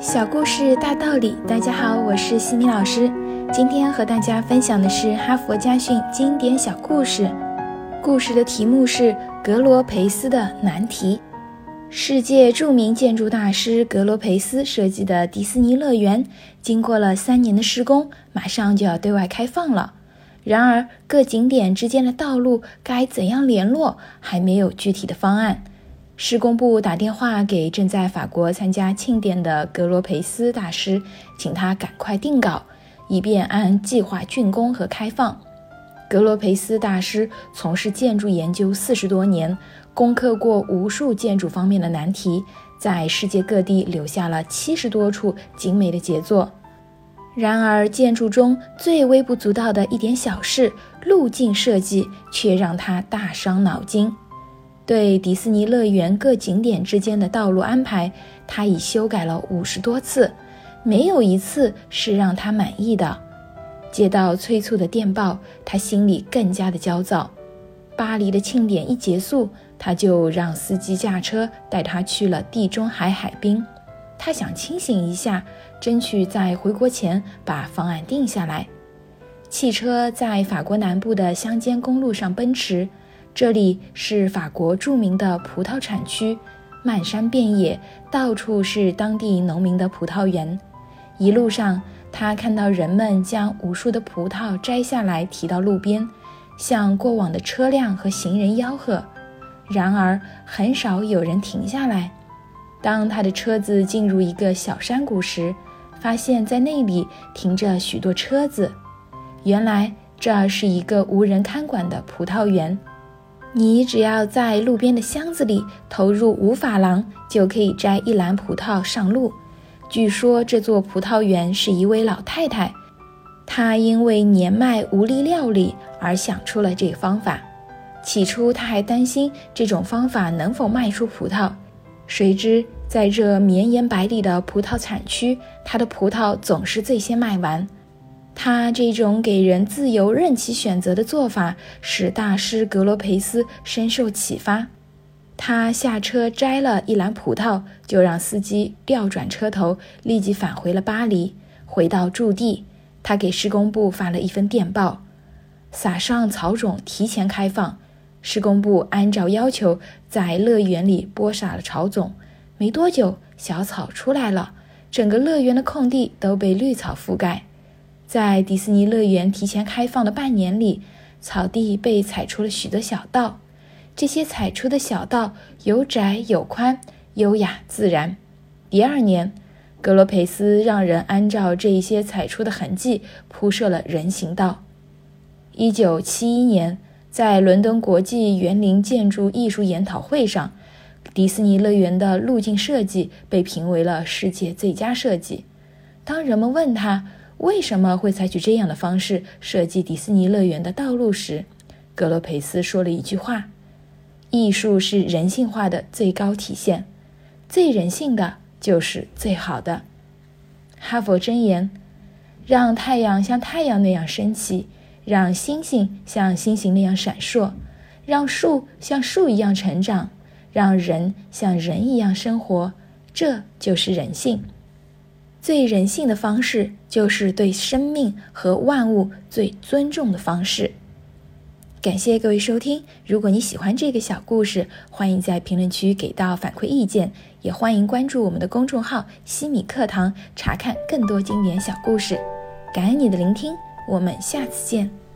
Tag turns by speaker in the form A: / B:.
A: 小故事大道理，大家好，我是西米老师。今天和大家分享的是哈佛家训经典小故事。故事的题目是格罗培斯的难题。世界著名建筑大师格罗培斯设计的迪士尼乐园，经过了三年的施工，马上就要对外开放了。然而，各景点之间的道路该怎样联络，还没有具体的方案。施工部打电话给正在法国参加庆典的格罗培斯大师，请他赶快定稿，以便按计划竣工和开放。格罗培斯大师从事建筑研究四十多年，攻克过无数建筑方面的难题，在世界各地留下了七十多处精美的杰作。然而，建筑中最微不足道的一点小事——路径设计，却让他大伤脑筋。对迪士尼乐园各景点之间的道路安排，他已修改了五十多次，没有一次是让他满意的。接到催促的电报，他心里更加的焦躁。巴黎的庆典一结束，他就让司机驾车带他去了地中海海滨。他想清醒一下，争取在回国前把方案定下来。汽车在法国南部的乡间公路上奔驰。这里是法国著名的葡萄产区，漫山遍野，到处是当地农民的葡萄园。一路上，他看到人们将无数的葡萄摘下来提到路边，向过往的车辆和行人吆喝。然而，很少有人停下来。当他的车子进入一个小山谷时，发现在那里停着许多车子。原来，这是一个无人看管的葡萄园。你只要在路边的箱子里投入五法郎，就可以摘一篮葡萄上路。据说这座葡萄园是一位老太太，她因为年迈无力料理而想出了这个方法。起初，她还担心这种方法能否卖出葡萄，谁知在这绵延百里的葡萄产区，她的葡萄总是最先卖完。他这种给人自由任其选择的做法，使大师格罗培斯深受启发。他下车摘了一篮葡萄，就让司机调转车头，立即返回了巴黎。回到驻地，他给施工部发了一份电报：撒上草种，提前开放。施工部按照要求，在乐园里播撒了草种。没多久，小草出来了，整个乐园的空地都被绿草覆盖。在迪士尼乐园提前开放的半年里，草地被踩出了许多小道。这些踩出的小道有窄有宽，优雅自然。第二年，格罗培斯让人按照这一些踩出的痕迹铺设了人行道。一九七一年，在伦敦国际园林建筑艺术研讨会上，迪士尼乐园的路径设计被评为了世界最佳设计。当人们问他，为什么会采取这样的方式设计迪士尼乐园的道路时，格罗培斯说了一句话：“艺术是人性化的最高体现，最人性的就是最好的。”哈佛箴言：“让太阳像太阳那样升起，让星星像星星那样闪烁，让树像树一样成长，让人像人一样生活，这就是人性。”最人性的方式，就是对生命和万物最尊重的方式。感谢各位收听。如果你喜欢这个小故事，欢迎在评论区给到反馈意见，也欢迎关注我们的公众号“西米课堂”，查看更多经典小故事。感恩你的聆听，我们下次见。